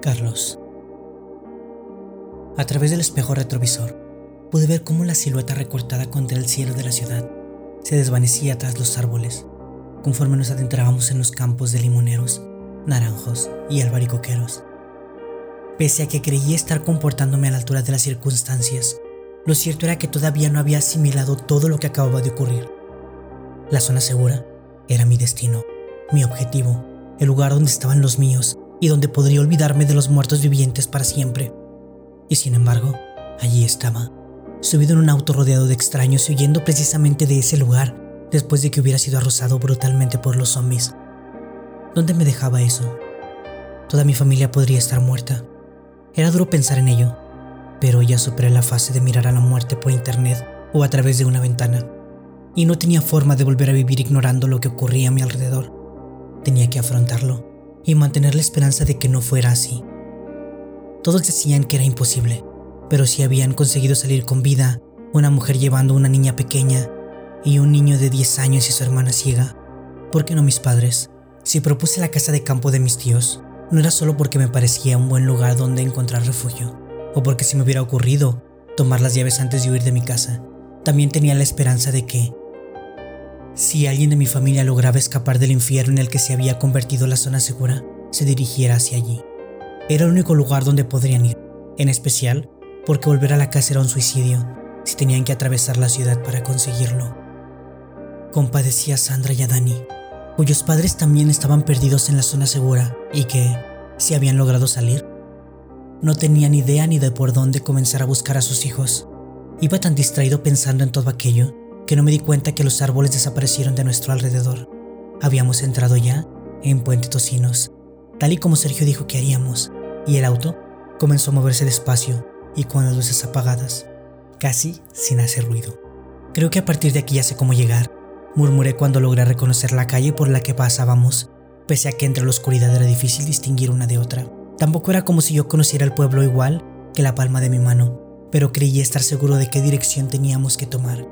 Carlos. A través del espejo retrovisor, pude ver cómo la silueta recortada contra el cielo de la ciudad se desvanecía tras los árboles, conforme nos adentrábamos en los campos de limoneros, naranjos y albaricoqueros. Pese a que creía estar comportándome a la altura de las circunstancias, lo cierto era que todavía no había asimilado todo lo que acababa de ocurrir. La zona segura era mi destino, mi objetivo, el lugar donde estaban los míos y donde podría olvidarme de los muertos vivientes para siempre. Y sin embargo, allí estaba, subido en un auto rodeado de extraños y huyendo precisamente de ese lugar después de que hubiera sido arrosado brutalmente por los zombies. ¿Dónde me dejaba eso? Toda mi familia podría estar muerta. Era duro pensar en ello, pero ya superé la fase de mirar a la muerte por internet o a través de una ventana, y no tenía forma de volver a vivir ignorando lo que ocurría a mi alrededor. Tenía que afrontarlo y mantener la esperanza de que no fuera así. Todos decían que era imposible, pero si habían conseguido salir con vida, una mujer llevando una niña pequeña y un niño de 10 años y su hermana ciega, ¿por qué no mis padres? Si propuse la casa de campo de mis tíos, no era solo porque me parecía un buen lugar donde encontrar refugio, o porque se me hubiera ocurrido tomar las llaves antes de huir de mi casa. También tenía la esperanza de que, si alguien de mi familia lograba escapar del infierno en el que se había convertido la zona segura, se dirigiera hacia allí. Era el único lugar donde podrían ir, en especial porque volver a la casa era un suicidio si tenían que atravesar la ciudad para conseguirlo. Compadecía a Sandra y a Dani, cuyos padres también estaban perdidos en la zona segura y que, si habían logrado salir, no tenían idea ni de por dónde comenzar a buscar a sus hijos. Iba tan distraído pensando en todo aquello que no me di cuenta que los árboles desaparecieron de nuestro alrededor. Habíamos entrado ya en Puente Tocinos, tal y como Sergio dijo que haríamos, y el auto comenzó a moverse despacio y con las luces apagadas, casi sin hacer ruido. Creo que a partir de aquí ya sé cómo llegar, murmuré cuando logré reconocer la calle por la que pasábamos, pese a que entre la oscuridad era difícil distinguir una de otra. Tampoco era como si yo conociera el pueblo igual que la palma de mi mano, pero creí estar seguro de qué dirección teníamos que tomar.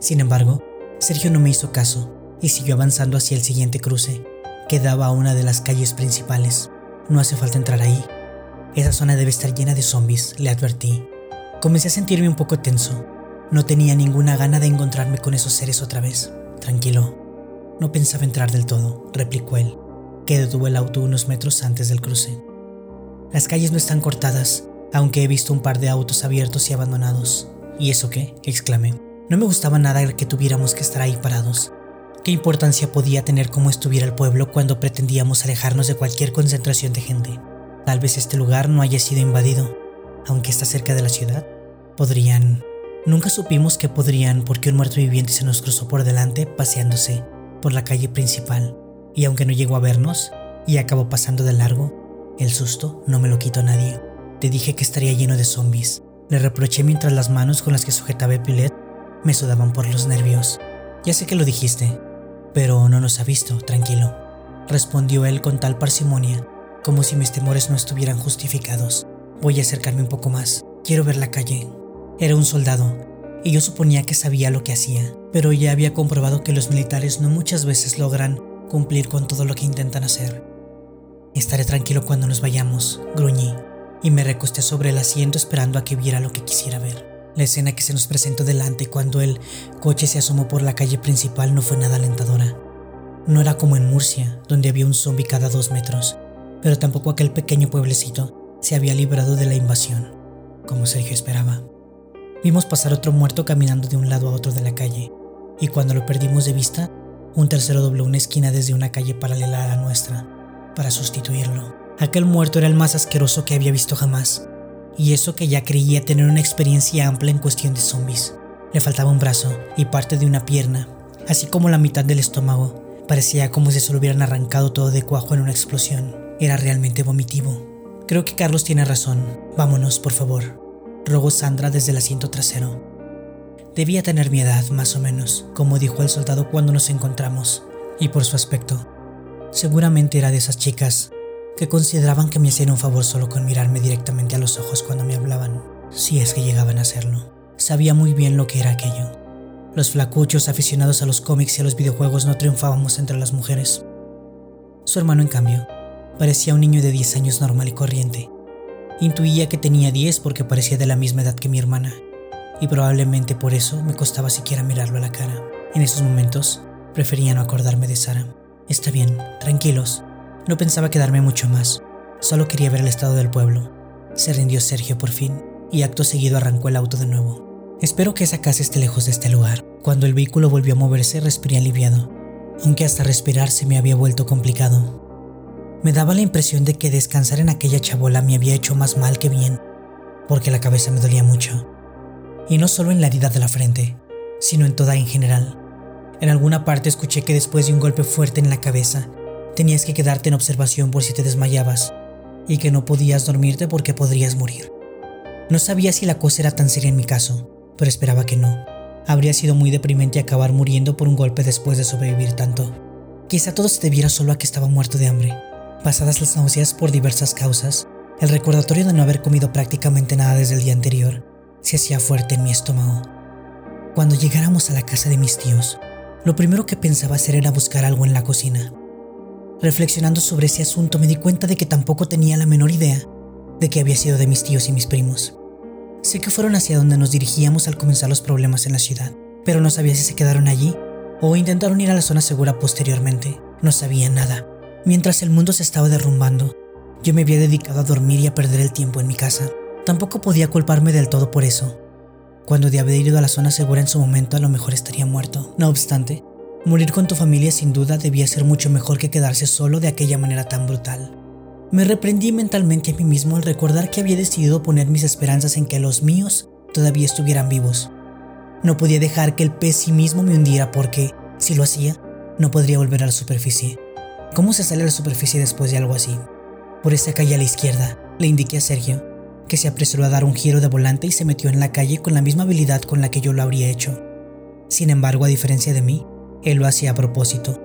Sin embargo, Sergio no me hizo caso y siguió avanzando hacia el siguiente cruce, que daba a una de las calles principales. No hace falta entrar ahí. Esa zona debe estar llena de zombies, le advertí. Comencé a sentirme un poco tenso. No tenía ninguna gana de encontrarme con esos seres otra vez. Tranquilo. No pensaba entrar del todo, replicó él, que detuvo el auto unos metros antes del cruce. Las calles no están cortadas, aunque he visto un par de autos abiertos y abandonados. ¿Y eso qué? exclamé. No me gustaba nada que tuviéramos que estar ahí parados. ¿Qué importancia podía tener cómo estuviera el pueblo cuando pretendíamos alejarnos de cualquier concentración de gente? Tal vez este lugar no haya sido invadido, aunque está cerca de la ciudad. Podrían... Nunca supimos que podrían porque un muerto viviente se nos cruzó por delante paseándose por la calle principal, y aunque no llegó a vernos y acabó pasando de largo, el susto no me lo quitó nadie. Te dije que estaría lleno de zombies. Le reproché mientras las manos con las que sujetaba el pilet me sudaban por los nervios. Ya sé que lo dijiste, pero no nos ha visto, tranquilo, respondió él con tal parsimonia, como si mis temores no estuvieran justificados. Voy a acercarme un poco más. Quiero ver la calle. Era un soldado, y yo suponía que sabía lo que hacía, pero ya había comprobado que los militares no muchas veces logran cumplir con todo lo que intentan hacer. Estaré tranquilo cuando nos vayamos, gruñí, y me recosté sobre el asiento esperando a que viera lo que quisiera ver. La escena que se nos presentó delante cuando el coche se asomó por la calle principal no fue nada alentadora. No era como en Murcia, donde había un zombi cada dos metros, pero tampoco aquel pequeño pueblecito se había librado de la invasión, como Sergio esperaba. Vimos pasar otro muerto caminando de un lado a otro de la calle, y cuando lo perdimos de vista, un tercero dobló una esquina desde una calle paralela a la nuestra, para sustituirlo. Aquel muerto era el más asqueroso que había visto jamás, y eso que ya creía tener una experiencia amplia en cuestión de zombies. Le faltaba un brazo y parte de una pierna, así como la mitad del estómago. Parecía como si se lo hubieran arrancado todo de cuajo en una explosión. Era realmente vomitivo. Creo que Carlos tiene razón. Vámonos, por favor. Rogó Sandra desde el asiento trasero. Debía tener mi edad, más o menos, como dijo el soldado cuando nos encontramos, y por su aspecto. Seguramente era de esas chicas que consideraban que me hacían un favor solo con mirarme directamente a los ojos cuando me hablaban, si es que llegaban a hacerlo. Sabía muy bien lo que era aquello. Los flacuchos aficionados a los cómics y a los videojuegos no triunfábamos entre las mujeres. Su hermano, en cambio, Parecía un niño de 10 años normal y corriente. Intuía que tenía 10 porque parecía de la misma edad que mi hermana, y probablemente por eso me costaba siquiera mirarlo a la cara. En esos momentos, prefería no acordarme de Sara. Está bien, tranquilos. No pensaba quedarme mucho más. Solo quería ver el estado del pueblo. Se rindió Sergio por fin, y acto seguido arrancó el auto de nuevo. Espero que esa casa esté lejos de este lugar. Cuando el vehículo volvió a moverse, respiré aliviado, aunque hasta respirar se me había vuelto complicado. Me daba la impresión de que descansar en aquella chabola me había hecho más mal que bien, porque la cabeza me dolía mucho. Y no solo en la herida de la frente, sino en toda en general. En alguna parte escuché que después de un golpe fuerte en la cabeza, tenías que quedarte en observación por si te desmayabas, y que no podías dormirte porque podrías morir. No sabía si la cosa era tan seria en mi caso, pero esperaba que no. Habría sido muy deprimente acabar muriendo por un golpe después de sobrevivir tanto. Quizá todo se debiera solo a que estaba muerto de hambre, Pasadas las náuseas por diversas causas, el recordatorio de no haber comido prácticamente nada desde el día anterior se hacía fuerte en mi estómago. Cuando llegáramos a la casa de mis tíos, lo primero que pensaba hacer era buscar algo en la cocina. Reflexionando sobre ese asunto me di cuenta de que tampoco tenía la menor idea de que había sido de mis tíos y mis primos. Sé que fueron hacia donde nos dirigíamos al comenzar los problemas en la ciudad, pero no sabía si se quedaron allí o intentaron ir a la zona segura posteriormente. No sabía nada. Mientras el mundo se estaba derrumbando, yo me había dedicado a dormir y a perder el tiempo en mi casa. Tampoco podía culparme del todo por eso. Cuando de haber ido a la zona segura en su momento a lo mejor estaría muerto. No obstante, morir con tu familia sin duda debía ser mucho mejor que quedarse solo de aquella manera tan brutal. Me reprendí mentalmente a mí mismo al recordar que había decidido poner mis esperanzas en que los míos todavía estuvieran vivos. No podía dejar que el pesimismo me hundiera porque, si lo hacía, no podría volver a la superficie. ¿Cómo se sale a la superficie después de algo así? Por esa calle a la izquierda, le indiqué a Sergio, que se apresuró a dar un giro de volante y se metió en la calle con la misma habilidad con la que yo lo habría hecho. Sin embargo, a diferencia de mí, él lo hacía a propósito.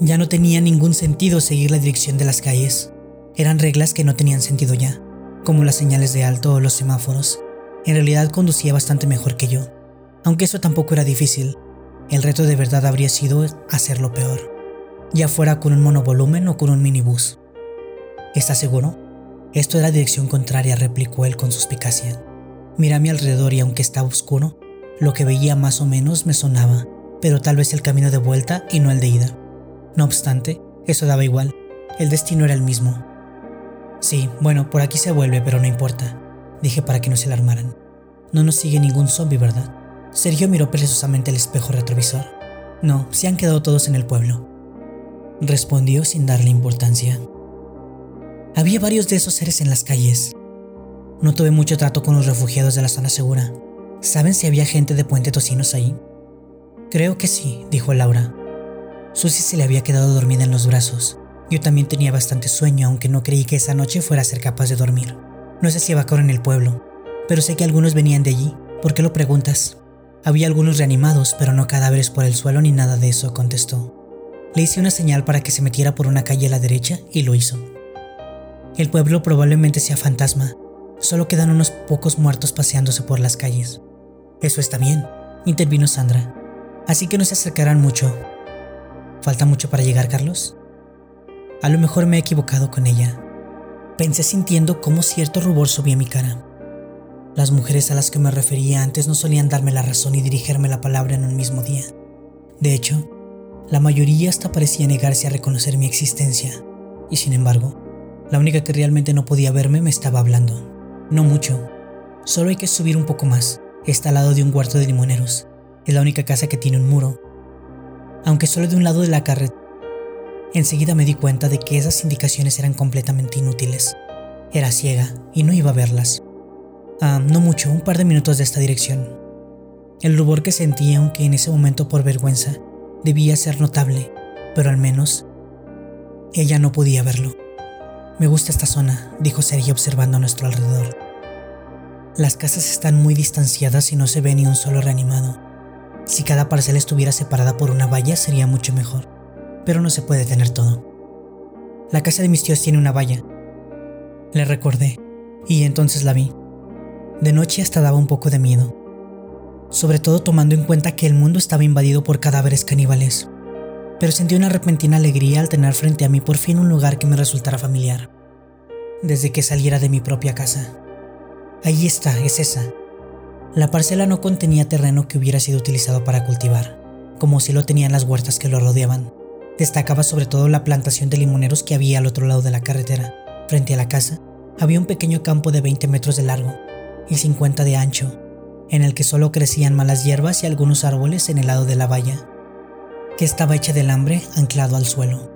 Ya no tenía ningún sentido seguir la dirección de las calles. Eran reglas que no tenían sentido ya, como las señales de alto o los semáforos. En realidad conducía bastante mejor que yo, aunque eso tampoco era difícil. El reto de verdad habría sido hacerlo peor ya fuera con un monovolumen o con un minibús. ¿Estás seguro? Esto es la dirección contraria, replicó él con suspicacia. Miré a mi alrededor y aunque estaba oscuro, lo que veía más o menos me sonaba, pero tal vez el camino de vuelta y no el de ida. No obstante, eso daba igual, el destino era el mismo. Sí, bueno, por aquí se vuelve, pero no importa, dije para que no se alarmaran. No nos sigue ningún zombie, ¿verdad? Sergio miró perezosamente el espejo retrovisor. No, se han quedado todos en el pueblo respondió sin darle importancia. Había varios de esos seres en las calles. No tuve mucho trato con los refugiados de la zona segura. ¿Saben si había gente de Puente Tocinos ahí? Creo que sí, dijo Laura. Susie se le había quedado dormida en los brazos. Yo también tenía bastante sueño, aunque no creí que esa noche fuera a ser capaz de dormir. No sé si evacuaron en el pueblo, pero sé que algunos venían de allí. ¿Por qué lo preguntas? Había algunos reanimados, pero no cadáveres por el suelo ni nada de eso, contestó. Le hice una señal para que se metiera por una calle a la derecha y lo hizo. El pueblo probablemente sea fantasma, solo quedan unos pocos muertos paseándose por las calles. Eso está bien, intervino Sandra, así que no se acercarán mucho. ¿Falta mucho para llegar, Carlos? A lo mejor me he equivocado con ella. Pensé sintiendo cómo cierto rubor subía mi cara. Las mujeres a las que me refería antes no solían darme la razón y dirigirme la palabra en un mismo día. De hecho, la mayoría hasta parecía negarse a reconocer mi existencia, y sin embargo, la única que realmente no podía verme me estaba hablando. No mucho, solo hay que subir un poco más. Está al lado de un huerto de limoneros. Es la única casa que tiene un muro. Aunque solo de un lado de la carretera. Enseguida me di cuenta de que esas indicaciones eran completamente inútiles. Era ciega y no iba a verlas. Ah, no mucho, un par de minutos de esta dirección. El rubor que sentía, aunque en ese momento por vergüenza, debía ser notable, pero al menos ella no podía verlo. Me gusta esta zona, dijo Sergio observando a nuestro alrededor. Las casas están muy distanciadas y no se ve ni un solo reanimado. Si cada parcela estuviera separada por una valla sería mucho mejor, pero no se puede tener todo. La casa de mis tíos tiene una valla. Le recordé, y entonces la vi. De noche hasta daba un poco de miedo sobre todo tomando en cuenta que el mundo estaba invadido por cadáveres caníbales. pero sentí una repentina alegría al tener frente a mí por fin un lugar que me resultara familiar, desde que saliera de mi propia casa. Ahí está, es esa. La parcela no contenía terreno que hubiera sido utilizado para cultivar, como si lo tenían las huertas que lo rodeaban. Destacaba sobre todo la plantación de limoneros que había al otro lado de la carretera. Frente a la casa había un pequeño campo de 20 metros de largo y 50 de ancho, en el que solo crecían malas hierbas y algunos árboles en el lado de la valla, que estaba hecha de alambre anclado al suelo.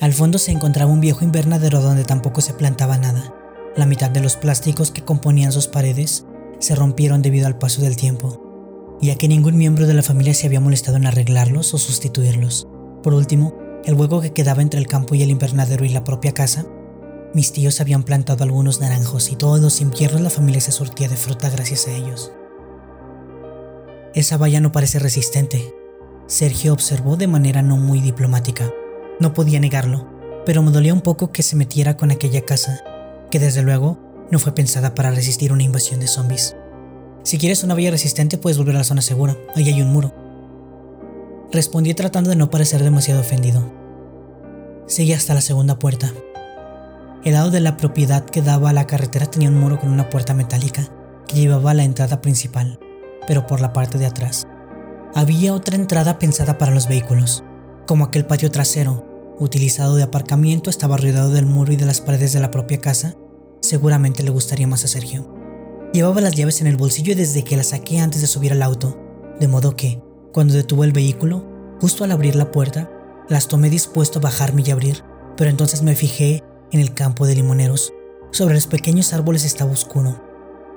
Al fondo se encontraba un viejo invernadero donde tampoco se plantaba nada. La mitad de los plásticos que componían sus paredes se rompieron debido al paso del tiempo, ya que ningún miembro de la familia se había molestado en arreglarlos o sustituirlos. Por último, el hueco que quedaba entre el campo y el invernadero y la propia casa, mis tíos habían plantado algunos naranjos y todos los inviernos la familia se surtía de fruta gracias a ellos. Esa valla no parece resistente, Sergio observó de manera no muy diplomática. No podía negarlo, pero me dolía un poco que se metiera con aquella casa, que desde luego no fue pensada para resistir una invasión de zombies. Si quieres una valla resistente puedes volver a la zona segura, ahí hay un muro. Respondí tratando de no parecer demasiado ofendido. Seguí hasta la segunda puerta. El lado de la propiedad que daba a la carretera tenía un muro con una puerta metálica que llevaba a la entrada principal, pero por la parte de atrás. Había otra entrada pensada para los vehículos, como aquel patio trasero, utilizado de aparcamiento, estaba rodeado del muro y de las paredes de la propia casa. Seguramente le gustaría más a Sergio. Llevaba las llaves en el bolsillo desde que las saqué antes de subir al auto, de modo que, cuando detuvo el vehículo, justo al abrir la puerta, las tomé dispuesto a bajarme y abrir, pero entonces me fijé en el campo de limoneros. Sobre los pequeños árboles estaba oscuro.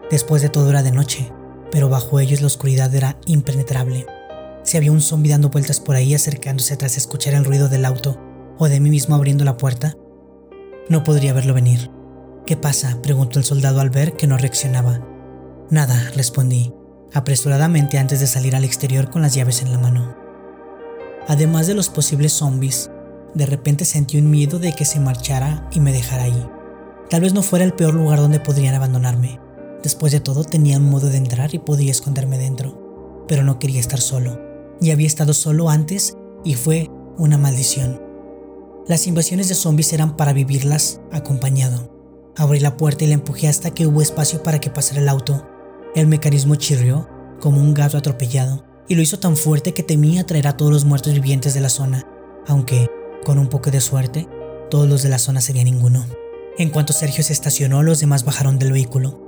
Después de todo era de noche, pero bajo ellos la oscuridad era impenetrable. Si había un zombi dando vueltas por ahí acercándose tras escuchar el ruido del auto o de mí mismo abriendo la puerta, no podría verlo venir. ¿Qué pasa? preguntó el soldado al ver que no reaccionaba. Nada, respondí, apresuradamente antes de salir al exterior con las llaves en la mano. Además de los posibles zombies, de repente sentí un miedo de que se marchara y me dejara ahí. Tal vez no fuera el peor lugar donde podrían abandonarme. Después de todo tenía un modo de entrar y podía esconderme dentro, pero no quería estar solo. Y había estado solo antes y fue una maldición. Las invasiones de zombies eran para vivirlas acompañado. Abrí la puerta y la empujé hasta que hubo espacio para que pasara el auto. El mecanismo chirrió como un gato atropellado y lo hizo tan fuerte que temía traer a todos los muertos vivientes de la zona, aunque, con un poco de suerte, todos los de la zona serían ninguno. En cuanto Sergio se estacionó, los demás bajaron del vehículo.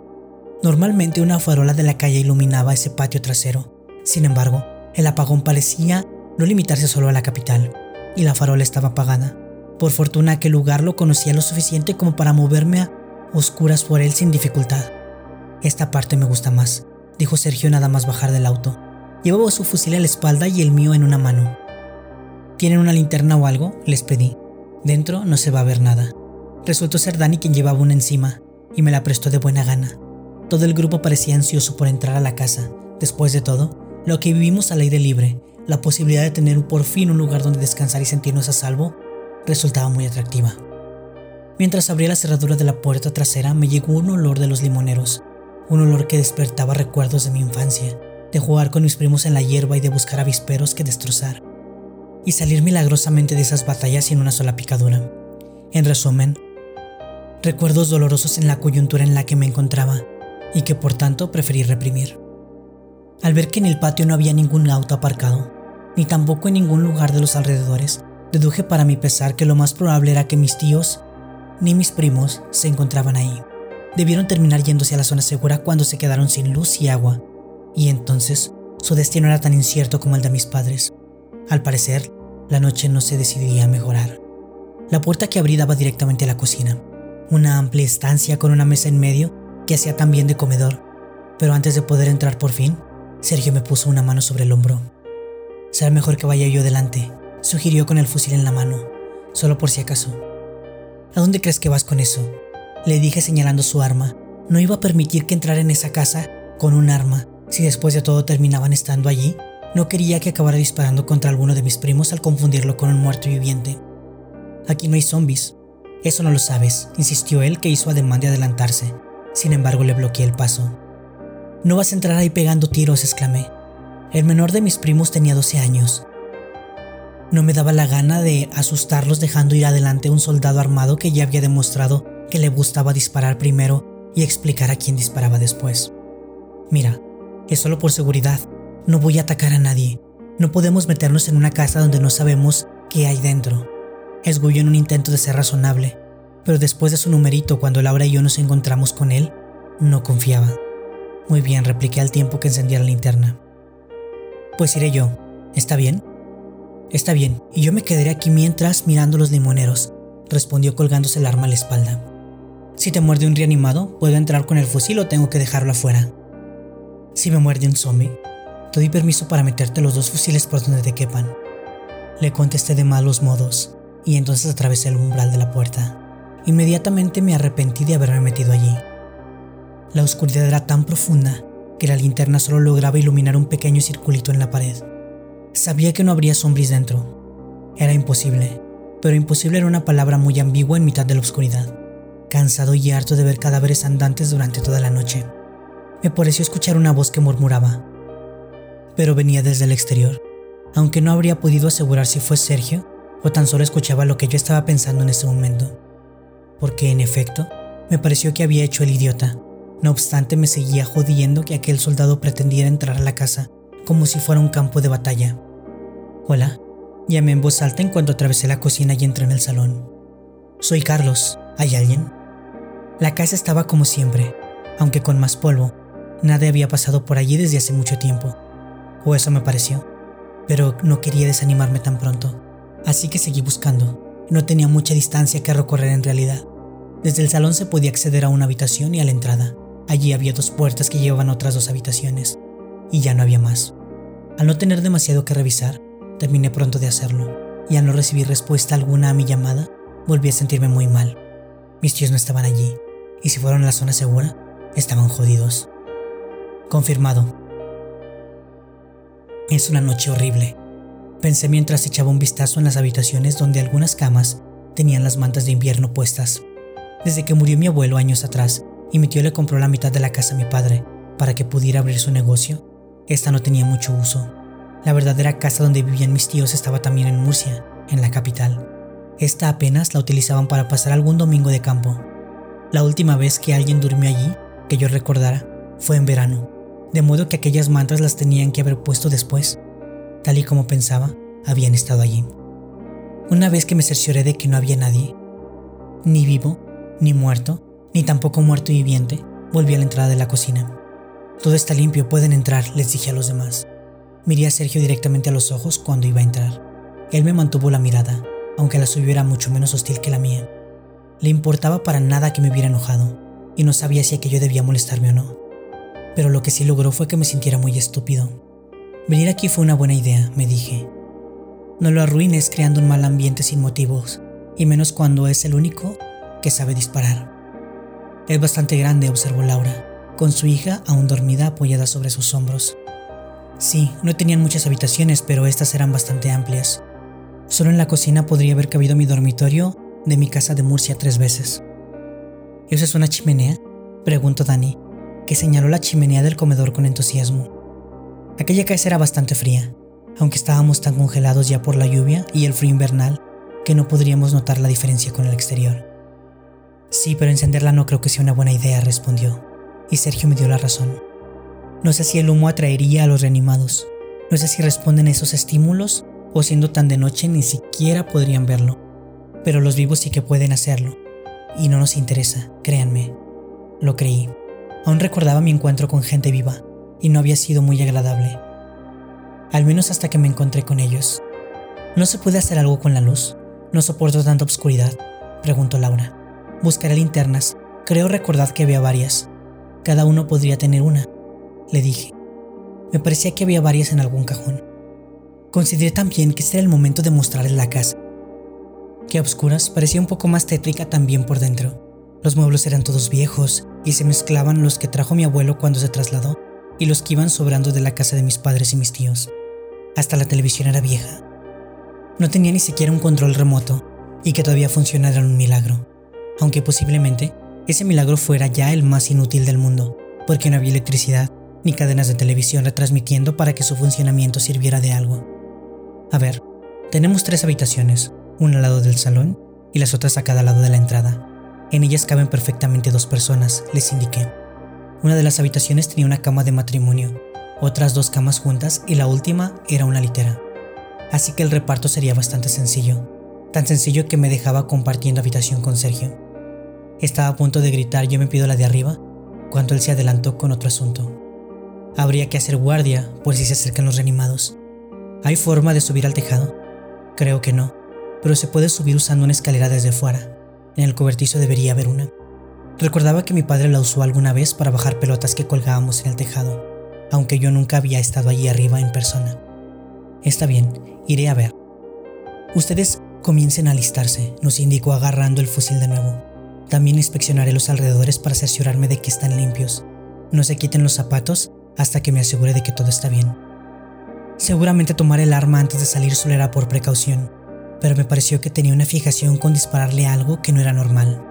Normalmente una farola de la calle iluminaba ese patio trasero. Sin embargo, el apagón parecía no limitarse solo a la capital, y la farola estaba apagada. Por fortuna aquel lugar lo conocía lo suficiente como para moverme a oscuras por él sin dificultad. Esta parte me gusta más, dijo Sergio nada más bajar del auto. Llevaba su fusil a la espalda y el mío en una mano. ¿Tienen una linterna o algo? Les pedí. Dentro no se va a ver nada. Resultó ser Dani quien llevaba una encima, y me la prestó de buena gana. Todo el grupo parecía ansioso por entrar a la casa. Después de todo, lo que vivimos al aire libre, la posibilidad de tener por fin un lugar donde descansar y sentirnos a salvo, resultaba muy atractiva. Mientras abría la cerradura de la puerta trasera me llegó un olor de los limoneros, un olor que despertaba recuerdos de mi infancia, de jugar con mis primos en la hierba y de buscar avisperos que destrozar, y salir milagrosamente de esas batallas sin una sola picadura. En resumen, recuerdos dolorosos en la coyuntura en la que me encontraba y que por tanto preferí reprimir. Al ver que en el patio no había ningún auto aparcado, ni tampoco en ningún lugar de los alrededores, deduje para mi pesar que lo más probable era que mis tíos ni mis primos se encontraban ahí. Debieron terminar yéndose a la zona segura cuando se quedaron sin luz y agua, y entonces su destino era tan incierto como el de mis padres. Al parecer, la noche no se decidiría a mejorar. La puerta que abrí daba directamente a la cocina, una amplia estancia con una mesa en medio que hacía también de comedor, pero antes de poder entrar por fin, Sergio me puso una mano sobre el hombro. Será mejor que vaya yo delante, sugirió con el fusil en la mano, solo por si acaso. ¿A dónde crees que vas con eso? Le dije señalando su arma. No iba a permitir que entrara en esa casa con un arma. Si después de todo terminaban estando allí, no quería que acabara disparando contra alguno de mis primos al confundirlo con un muerto viviente. Aquí no hay zombies. Eso no lo sabes, insistió él que hizo ademán de adelantarse. Sin embargo, le bloqueé el paso. No vas a entrar ahí pegando tiros, exclamé. El menor de mis primos tenía 12 años. No me daba la gana de asustarlos dejando ir adelante a un soldado armado que ya había demostrado que le gustaba disparar primero y explicar a quién disparaba después. Mira, es solo por seguridad, no voy a atacar a nadie. No podemos meternos en una casa donde no sabemos qué hay dentro. Esgulló en un intento de ser razonable, pero después de su numerito cuando Laura y yo nos encontramos con él, no confiaba. Muy bien, repliqué al tiempo que encendía la linterna. Pues iré yo. ¿Está bien? Está bien, y yo me quedaré aquí mientras mirando los limoneros, respondió colgándose el arma a la espalda. Si te muerde un reanimado, ¿puedo entrar con el fusil o tengo que dejarlo afuera? Si me muerde un zombie, te doy permiso para meterte los dos fusiles por donde te quepan. Le contesté de malos modos, y entonces atravesé el umbral de la puerta. Inmediatamente me arrepentí de haberme metido allí. La oscuridad era tan profunda que la linterna solo lograba iluminar un pequeño circulito en la pared. Sabía que no habría zombies dentro. Era imposible, pero imposible era una palabra muy ambigua en mitad de la oscuridad. Cansado y harto de ver cadáveres andantes durante toda la noche, me pareció escuchar una voz que murmuraba, pero venía desde el exterior, aunque no habría podido asegurar si fue Sergio o tan solo escuchaba lo que yo estaba pensando en ese momento, porque en efecto me pareció que había hecho el idiota. No obstante, me seguía jodiendo que aquel soldado pretendiera entrar a la casa como si fuera un campo de batalla. Hola, llamé en voz alta en cuanto atravesé la cocina y entré en el salón. Soy Carlos, ¿hay alguien? La casa estaba como siempre, aunque con más polvo. Nadie había pasado por allí desde hace mucho tiempo, o eso me pareció, pero no quería desanimarme tan pronto, así que seguí buscando. No tenía mucha distancia que recorrer en realidad. Desde el salón se podía acceder a una habitación y a la entrada. Allí había dos puertas que llevaban a otras dos habitaciones, y ya no había más. Al no tener demasiado que revisar, terminé pronto de hacerlo, y al no recibir respuesta alguna a mi llamada, volví a sentirme muy mal. Mis tíos no estaban allí, y si fueron a la zona segura, estaban jodidos. Confirmado. Es una noche horrible, pensé mientras echaba un vistazo en las habitaciones donde algunas camas tenían las mantas de invierno puestas. Desde que murió mi abuelo años atrás y mi tío le compró la mitad de la casa a mi padre para que pudiera abrir su negocio, esta no tenía mucho uso. La verdadera casa donde vivían mis tíos estaba también en Murcia, en la capital. Esta apenas la utilizaban para pasar algún domingo de campo. La última vez que alguien durmió allí, que yo recordara, fue en verano, de modo que aquellas mantas las tenían que haber puesto después. Tal y como pensaba, habían estado allí. Una vez que me cercioré de que no había nadie, ni vivo, ni muerto, ni tampoco muerto y viviente, volví a la entrada de la cocina. Todo está limpio, pueden entrar, les dije a los demás. Miré a Sergio directamente a los ojos cuando iba a entrar. Él me mantuvo la mirada, aunque la suya era mucho menos hostil que la mía. Le importaba para nada que me hubiera enojado, y no sabía si aquello debía molestarme o no. Pero lo que sí logró fue que me sintiera muy estúpido. Venir aquí fue una buena idea, me dije. No lo arruines creando un mal ambiente sin motivos, y menos cuando es el único que sabe disparar. Es bastante grande, observó Laura, con su hija aún dormida apoyada sobre sus hombros. Sí, no tenían muchas habitaciones, pero estas eran bastante amplias. Solo en la cocina podría haber cabido mi dormitorio de mi casa de Murcia tres veces. ¿Eso es una chimenea? preguntó Dani, que señaló la chimenea del comedor con entusiasmo. Aquella casa era bastante fría, aunque estábamos tan congelados ya por la lluvia y el frío invernal que no podríamos notar la diferencia con el exterior. Sí, pero encenderla no creo que sea una buena idea, respondió y Sergio me dio la razón. No sé si el humo atraería a los reanimados, no sé si responden a esos estímulos o siendo tan de noche ni siquiera podrían verlo, pero los vivos sí que pueden hacerlo, y no nos interesa, créanme. Lo creí. Aún recordaba mi encuentro con gente viva, y no había sido muy agradable. Al menos hasta que me encontré con ellos. ¿No se puede hacer algo con la luz? No soporto tanta oscuridad, preguntó Laura. Buscaré linternas. Creo recordar que había varias, cada uno podría tener una, le dije. Me parecía que había varias en algún cajón. Consideré también que este era el momento de mostrarles la casa. Que a oscuras parecía un poco más tétrica también por dentro. Los muebles eran todos viejos y se mezclaban los que trajo mi abuelo cuando se trasladó y los que iban sobrando de la casa de mis padres y mis tíos. Hasta la televisión era vieja. No tenía ni siquiera un control remoto y que todavía funcionara era un milagro, aunque posiblemente ese milagro fuera ya el más inútil del mundo, porque no había electricidad ni cadenas de televisión retransmitiendo para que su funcionamiento sirviera de algo. A ver, Tenemos tres habitaciones, una al lado del salón y las otras a cada lado de la entrada. En ellas caben perfectamente dos personas, les indiqué. Una de las habitaciones tenía una cama de matrimonio, otras dos camas juntas y la última era una litera. Así que el reparto sería bastante sencillo, tan sencillo que me dejaba compartiendo habitación con Sergio. Estaba a punto de gritar yo me pido la de arriba, cuando él se adelantó con otro asunto. Habría que hacer guardia por si se acercan los reanimados. ¿Hay forma de subir al tejado? Creo que no, pero se puede subir usando una escalera desde fuera. En el cobertizo debería haber una. Recordaba que mi padre la usó alguna vez para bajar pelotas que colgábamos en el tejado, aunque yo nunca había estado allí arriba en persona. Está bien, iré a ver. Ustedes comiencen a alistarse, nos indicó agarrando el fusil de nuevo. También inspeccionaré los alrededores para asegurarme de que están limpios. No se quiten los zapatos hasta que me asegure de que todo está bien. Seguramente tomar el arma antes de salir solo era por precaución, pero me pareció que tenía una fijación con dispararle algo que no era normal.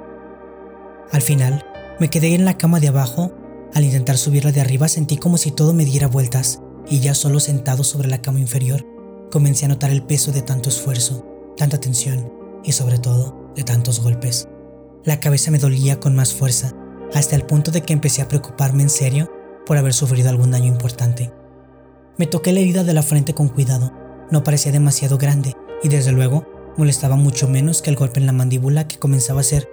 Al final, me quedé en la cama de abajo. Al intentar subirla de arriba sentí como si todo me diera vueltas, y ya solo sentado sobre la cama inferior, comencé a notar el peso de tanto esfuerzo, tanta tensión y sobre todo de tantos golpes. La cabeza me dolía con más fuerza, hasta el punto de que empecé a preocuparme en serio por haber sufrido algún daño importante. Me toqué la herida de la frente con cuidado, no parecía demasiado grande, y desde luego molestaba mucho menos que el golpe en la mandíbula que comenzaba a ser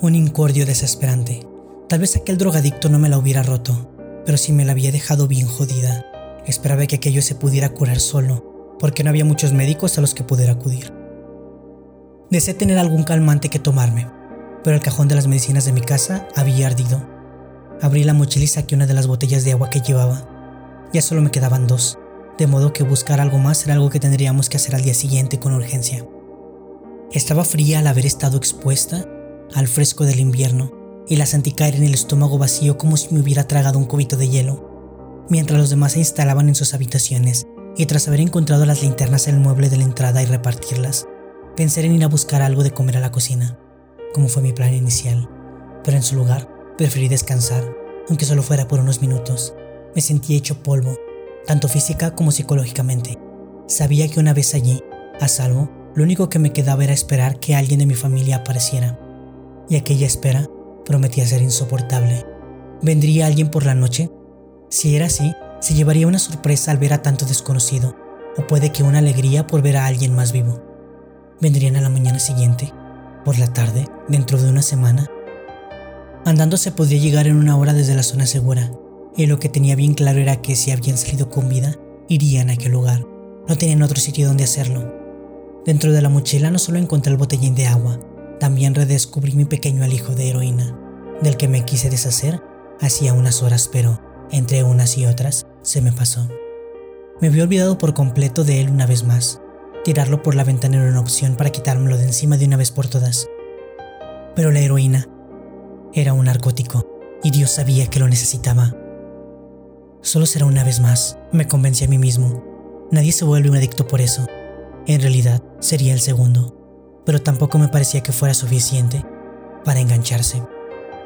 un incordio desesperante. Tal vez aquel drogadicto no me la hubiera roto, pero si me la había dejado bien jodida. Esperaba que aquello se pudiera curar solo, porque no había muchos médicos a los que pudiera acudir. Deseé tener algún calmante que tomarme, pero el cajón de las medicinas de mi casa había ardido. Abrí la mochila y saqué una de las botellas de agua que llevaba. Ya solo me quedaban dos de modo que buscar algo más era algo que tendríamos que hacer al día siguiente con urgencia. Estaba fría al haber estado expuesta al fresco del invierno y la sentí caer en el estómago vacío como si me hubiera tragado un cubito de hielo, mientras los demás se instalaban en sus habitaciones y tras haber encontrado las linternas en el mueble de la entrada y repartirlas, pensé en ir a buscar algo de comer a la cocina, como fue mi plan inicial, pero en su lugar preferí descansar, aunque solo fuera por unos minutos. Me sentí hecho polvo tanto física como psicológicamente. Sabía que una vez allí, a salvo, lo único que me quedaba era esperar que alguien de mi familia apareciera. Y aquella espera prometía ser insoportable. ¿Vendría alguien por la noche? Si era así, se llevaría una sorpresa al ver a tanto desconocido, o puede que una alegría por ver a alguien más vivo. ¿Vendrían a la mañana siguiente? ¿Por la tarde? ¿Dentro de una semana? Andando se podría llegar en una hora desde la zona segura, y lo que tenía bien claro era que si habían salido con vida, irían a aquel lugar. No tenían otro sitio donde hacerlo. Dentro de la mochila no solo encontré el botellín de agua, también redescubrí mi pequeño alijo de heroína, del que me quise deshacer hacía unas horas, pero entre unas y otras se me pasó. Me había olvidado por completo de él una vez más. Tirarlo por la ventana era una opción para quitármelo de encima de una vez por todas. Pero la heroína era un narcótico y Dios sabía que lo necesitaba. Solo será una vez más, me convencí a mí mismo. Nadie se vuelve un adicto por eso. En realidad, sería el segundo, pero tampoco me parecía que fuera suficiente para engancharse.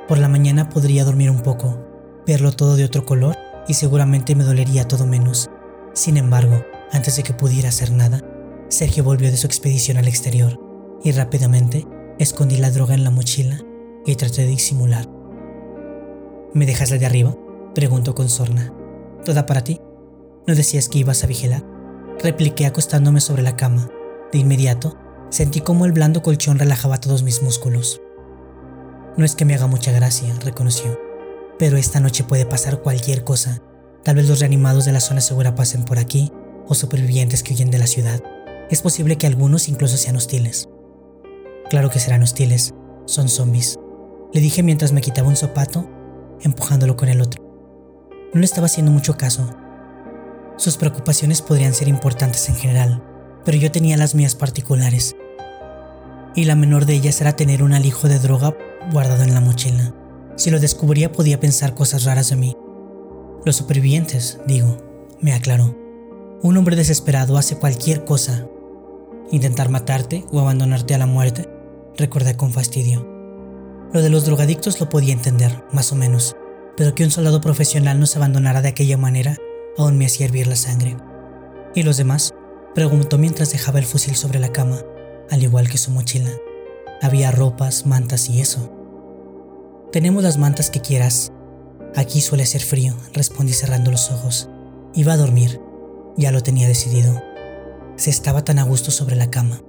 Por la mañana podría dormir un poco, verlo todo de otro color y seguramente me dolería todo menos. Sin embargo, antes de que pudiera hacer nada, Sergio volvió de su expedición al exterior y rápidamente escondí la droga en la mochila y traté de disimular. ¿Me dejas la de arriba? preguntó con sorna. ¿Toda para ti? ¿No decías que ibas a vigilar? Repliqué acostándome sobre la cama. De inmediato, sentí como el blando colchón relajaba todos mis músculos. No es que me haga mucha gracia, reconoció, pero esta noche puede pasar cualquier cosa. Tal vez los reanimados de la zona segura pasen por aquí, o supervivientes que huyen de la ciudad. Es posible que algunos incluso sean hostiles. Claro que serán hostiles, son zombies, le dije mientras me quitaba un zapato, empujándolo con el otro. No le estaba haciendo mucho caso. Sus preocupaciones podrían ser importantes en general, pero yo tenía las mías particulares. Y la menor de ellas era tener un alijo de droga guardado en la mochila. Si lo descubría podía pensar cosas raras de mí. Los supervivientes, digo, me aclaró. Un hombre desesperado hace cualquier cosa. Intentar matarte o abandonarte a la muerte, recordé con fastidio. Lo de los drogadictos lo podía entender, más o menos pero que un soldado profesional nos abandonara de aquella manera aún me hacía hervir la sangre. ¿Y los demás? Preguntó mientras dejaba el fusil sobre la cama, al igual que su mochila. Había ropas, mantas y eso. Tenemos las mantas que quieras. Aquí suele ser frío, respondí cerrando los ojos. Iba a dormir. Ya lo tenía decidido. Se estaba tan a gusto sobre la cama.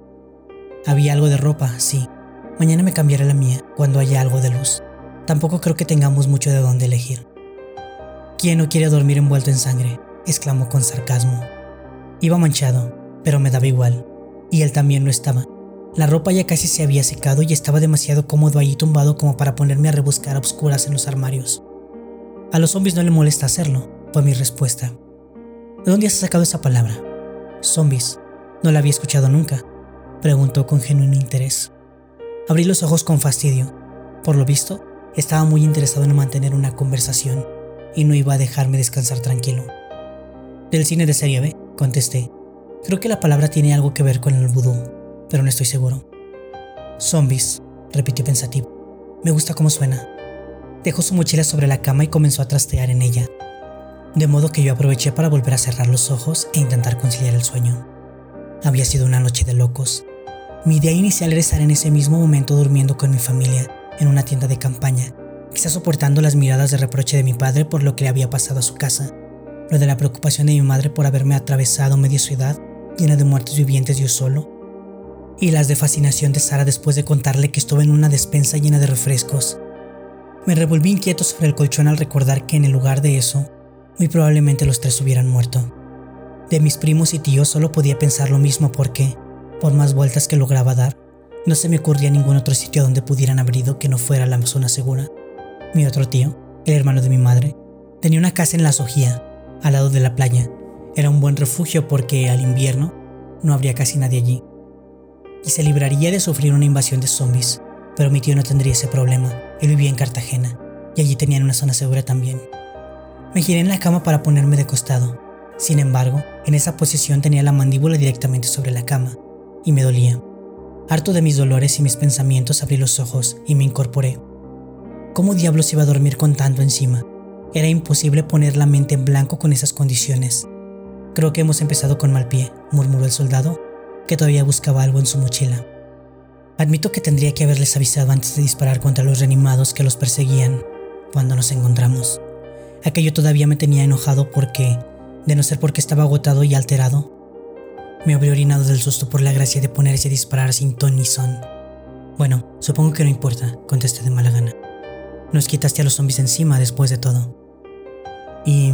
Había algo de ropa, sí. Mañana me cambiaré la mía cuando haya algo de luz. Tampoco creo que tengamos mucho de dónde elegir. ¿Quién no quiere dormir envuelto en sangre? exclamó con sarcasmo. Iba manchado, pero me daba igual, y él también lo estaba. La ropa ya casi se había secado y estaba demasiado cómodo allí tumbado como para ponerme a rebuscar a obscuras en los armarios. A los zombies no le molesta hacerlo, fue mi respuesta. ¿De dónde has sacado esa palabra? Zombies. No la había escuchado nunca, preguntó con genuino interés. Abrí los ojos con fastidio. Por lo visto, estaba muy interesado en mantener una conversación y no iba a dejarme descansar tranquilo. Del cine de serie B, contesté. Creo que la palabra tiene algo que ver con el vudú, pero no estoy seguro. Zombies, repitió pensativo. Me gusta cómo suena. Dejó su mochila sobre la cama y comenzó a trastear en ella, de modo que yo aproveché para volver a cerrar los ojos e intentar conciliar el sueño. Había sido una noche de locos. Mi idea inicial era estar en ese mismo momento durmiendo con mi familia en una tienda de campaña, quizás soportando las miradas de reproche de mi padre por lo que le había pasado a su casa, lo de la preocupación de mi madre por haberme atravesado media ciudad llena de muertos vivientes yo solo, y las de fascinación de Sara después de contarle que estuve en una despensa llena de refrescos. Me revolví inquieto sobre el colchón al recordar que en el lugar de eso, muy probablemente los tres hubieran muerto. De mis primos y tíos solo podía pensar lo mismo porque, por más vueltas que lograba dar, no se me ocurría ningún otro sitio donde pudieran haber ido que no fuera la zona segura. Mi otro tío, el hermano de mi madre, tenía una casa en la Sojía, al lado de la playa. Era un buen refugio porque al invierno no habría casi nadie allí. Y se libraría de sufrir una invasión de zombies, pero mi tío no tendría ese problema. Él vivía en Cartagena y allí tenían una zona segura también. Me giré en la cama para ponerme de costado. Sin embargo, en esa posición tenía la mandíbula directamente sobre la cama y me dolía. Harto de mis dolores y mis pensamientos abrí los ojos y me incorporé. ¿Cómo diablos iba a dormir con tanto encima? Era imposible poner la mente en blanco con esas condiciones. Creo que hemos empezado con mal pie, murmuró el soldado, que todavía buscaba algo en su mochila. Admito que tendría que haberles avisado antes de disparar contra los reanimados que los perseguían cuando nos encontramos. Aquello todavía me tenía enojado porque, de no ser porque estaba agotado y alterado, me habría orinado del susto por la gracia de ponerse a disparar sin ton ni son. Bueno, supongo que no importa, contesté de mala gana. Nos quitaste a los zombies encima después de todo. Y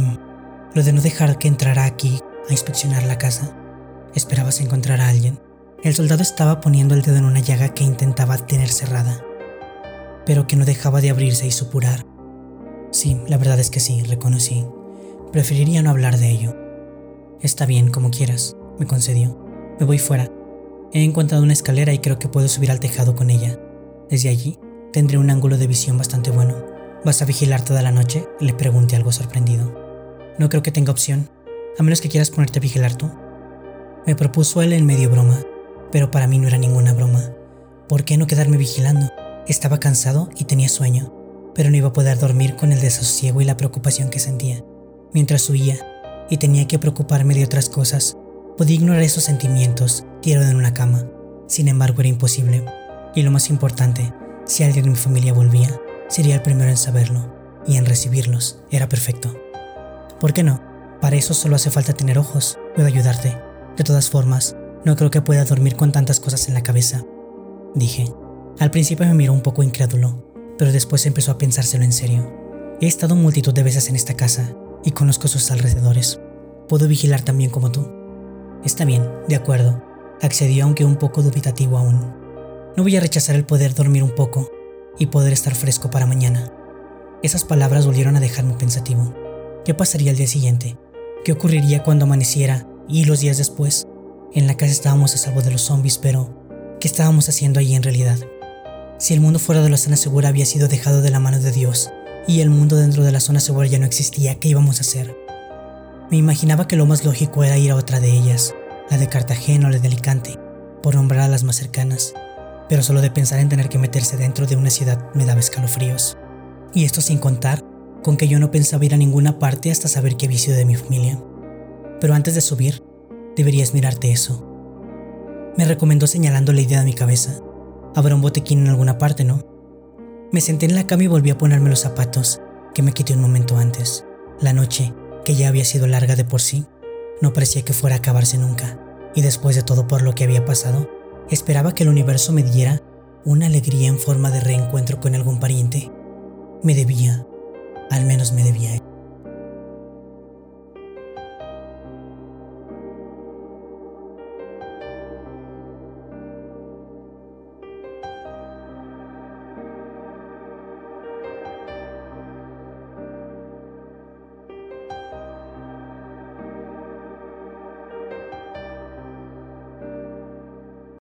lo de no dejar que entrara aquí a inspeccionar la casa. ¿Esperabas encontrar a alguien? El soldado estaba poniendo el dedo en una llaga que intentaba tener cerrada, pero que no dejaba de abrirse y supurar. Sí, la verdad es que sí, reconocí. Preferiría no hablar de ello. Está bien, como quieras me concedió. Me voy fuera. He encontrado una escalera y creo que puedo subir al tejado con ella. Desde allí tendré un ángulo de visión bastante bueno. ¿Vas a vigilar toda la noche? Le pregunté algo sorprendido. No creo que tenga opción, a menos que quieras ponerte a vigilar tú. Me propuso él en medio broma, pero para mí no era ninguna broma. ¿Por qué no quedarme vigilando? Estaba cansado y tenía sueño, pero no iba a poder dormir con el desasosiego y la preocupación que sentía. Mientras huía y tenía que preocuparme de otras cosas, Podía ignorar esos sentimientos tirado en una cama. Sin embargo, era imposible. Y lo más importante, si alguien de mi familia volvía, sería el primero en saberlo y en recibirlos. Era perfecto. ¿Por qué no? Para eso solo hace falta tener ojos. Puedo ayudarte. De todas formas, no creo que pueda dormir con tantas cosas en la cabeza. Dije. Al principio me miró un poco incrédulo, pero después empezó a pensárselo en serio. He estado multitud de veces en esta casa y conozco sus alrededores. Puedo vigilar también como tú. Está bien, de acuerdo, accedió aunque un poco dubitativo aún. No voy a rechazar el poder dormir un poco y poder estar fresco para mañana. Esas palabras volvieron a dejarme pensativo. ¿Qué pasaría el día siguiente? ¿Qué ocurriría cuando amaneciera y los días después? En la casa estábamos a salvo de los zombies, pero ¿qué estábamos haciendo allí en realidad? Si el mundo fuera de la zona segura había sido dejado de la mano de Dios y el mundo dentro de la zona segura ya no existía, ¿qué íbamos a hacer? Me imaginaba que lo más lógico era ir a otra de ellas, la de Cartagena o la de Alicante, por nombrar a las más cercanas, pero solo de pensar en tener que meterse dentro de una ciudad me daba escalofríos. Y esto sin contar con que yo no pensaba ir a ninguna parte hasta saber que había sido de mi familia. Pero antes de subir, Deberías mirarte eso. Me recomendó señalando la idea de mi cabeza. Habrá un botequín en alguna parte, ¿no? Me senté en la cama y volví a ponerme los zapatos que me quité un momento antes. La noche, que ya había sido larga de por sí, no parecía que fuera a acabarse nunca. Y después de todo por lo que había pasado, esperaba que el universo me diera una alegría en forma de reencuentro con algún pariente. Me debía, al menos me debía.